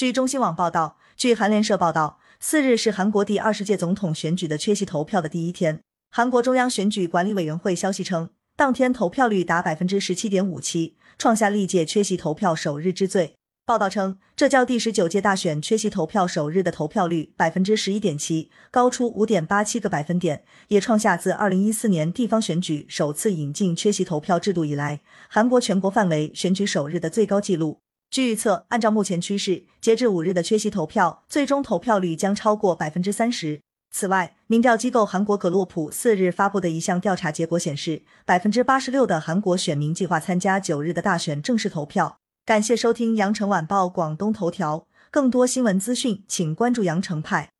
据中新网报道，据韩联社报道，四日是韩国第二十届总统选举的缺席投票的第一天。韩国中央选举管理委员会消息称，当天投票率达百分之十七点五七，创下历届缺席投票首日之最。报道称，这较第十九届大选缺席投票首日的投票率百分之十一点七高出五点八七个百分点，也创下自二零一四年地方选举首次引进缺席投票制度以来，韩国全国范围选举首日的最高纪录。据预测，按照目前趋势，截至五日的缺席投票，最终投票率将超过百分之三十。此外，民调机构韩国格洛普四日发布的一项调查结果显示，百分之八十六的韩国选民计划参加九日的大选正式投票。感谢收听羊城晚报广东头条，更多新闻资讯，请关注羊城派。